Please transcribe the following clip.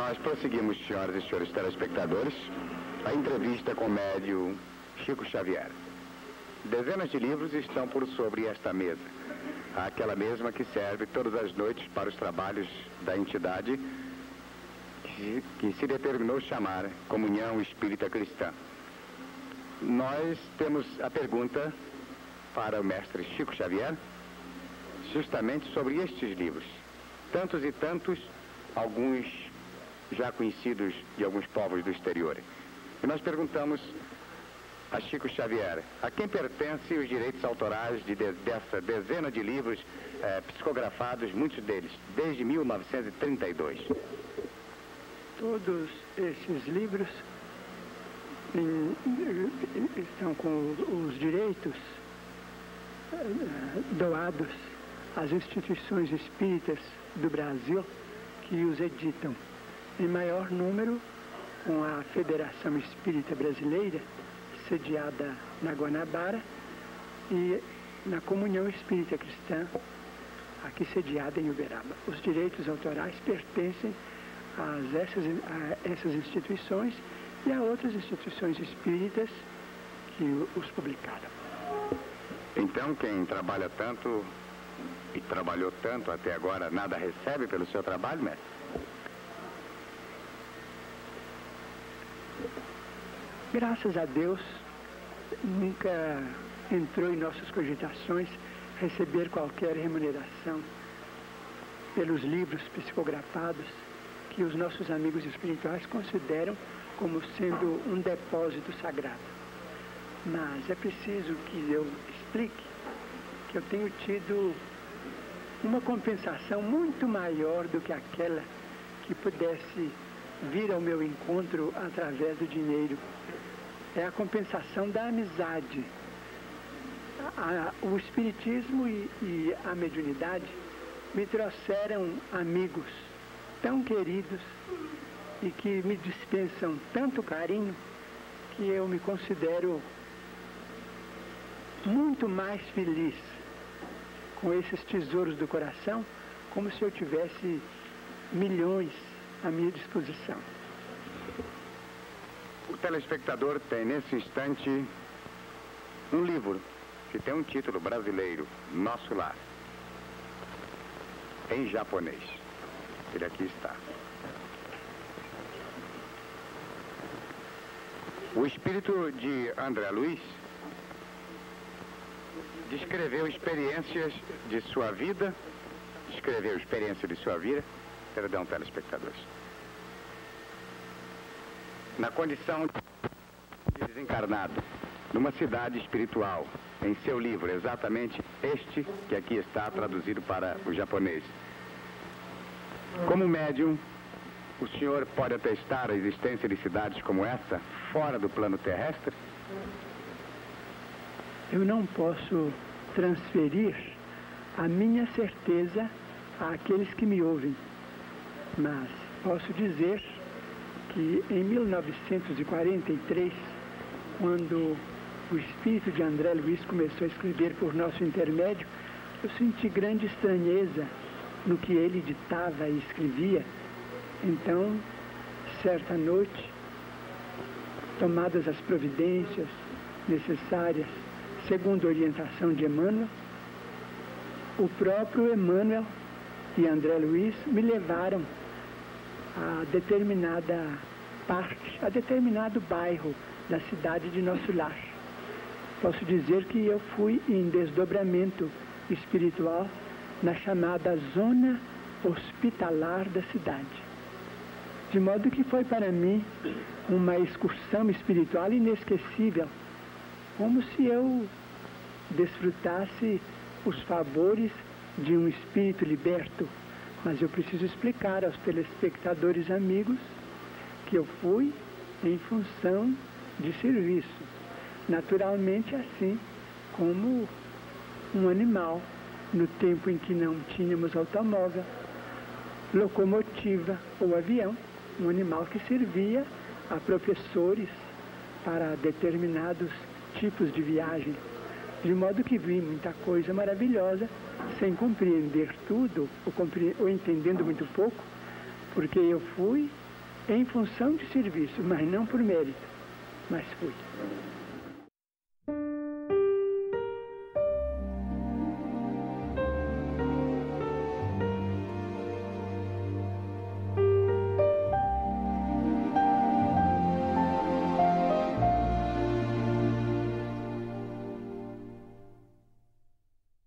Nós prosseguimos, senhoras e senhores telespectadores, a entrevista com o médio Chico Xavier. Dezenas de livros estão por sobre esta mesa. Aquela mesma que serve todas as noites para os trabalhos da entidade que, que se determinou chamar Comunhão Espírita Cristã. Nós temos a pergunta para o mestre Chico Xavier, justamente sobre estes livros. Tantos e tantos, alguns já conhecidos de alguns povos do exterior. E nós perguntamos a Chico Xavier, a quem pertencem os direitos autorais de, de, dessa dezena de livros eh, psicografados, muitos deles, desde 1932? Todos esses livros em, estão com os direitos eh, doados às instituições espíritas do Brasil que os editam em maior número com a Federação Espírita Brasileira, sediada na Guanabara, e na Comunhão Espírita Cristã, aqui sediada em Uberaba. Os direitos autorais pertencem a essas, a essas instituições e a outras instituições espíritas que os publicaram. Então, quem trabalha tanto e trabalhou tanto até agora, nada recebe pelo seu trabalho, mestre? Graças a Deus, nunca entrou em nossas cogitações receber qualquer remuneração pelos livros psicografados que os nossos amigos espirituais consideram como sendo um depósito sagrado. Mas é preciso que eu explique que eu tenho tido uma compensação muito maior do que aquela que pudesse vir ao meu encontro através do dinheiro é a compensação da amizade. A, o Espiritismo e, e a mediunidade me trouxeram amigos tão queridos e que me dispensam tanto carinho que eu me considero muito mais feliz com esses tesouros do coração, como se eu tivesse milhões à minha disposição telespectador tem nesse instante um livro que tem um título brasileiro, Nosso Lar, em japonês. Ele aqui está. O espírito de André Luiz descreveu experiências de sua vida, descreveu experiência de sua vida, perdão, telespectadores na condição de desencarnado, numa cidade espiritual, em seu livro, exatamente este que aqui está traduzido para o japonês. Como médium, o senhor pode atestar a existência de cidades como essa, fora do plano terrestre? Eu não posso transferir a minha certeza àqueles que me ouvem, mas posso dizer que em 1943, quando o espírito de André Luiz começou a escrever por nosso intermédio, eu senti grande estranheza no que ele ditava e escrevia. Então, certa noite, tomadas as providências necessárias, segundo a orientação de Emmanuel, o próprio Emmanuel e André Luiz me levaram a determinada parte, a determinado bairro da cidade de Nosso Lar. Posso dizer que eu fui em desdobramento espiritual na chamada zona hospitalar da cidade. De modo que foi para mim uma excursão espiritual inesquecível, como se eu desfrutasse os favores de um espírito liberto mas eu preciso explicar aos telespectadores amigos que eu fui em função de serviço. Naturalmente assim como um animal, no tempo em que não tínhamos automóvel, locomotiva ou avião, um animal que servia a professores para determinados tipos de viagem. De modo que vi muita coisa maravilhosa sem compreender tudo, ou, compre... ou entendendo muito pouco, porque eu fui em função de serviço, mas não por mérito, mas fui.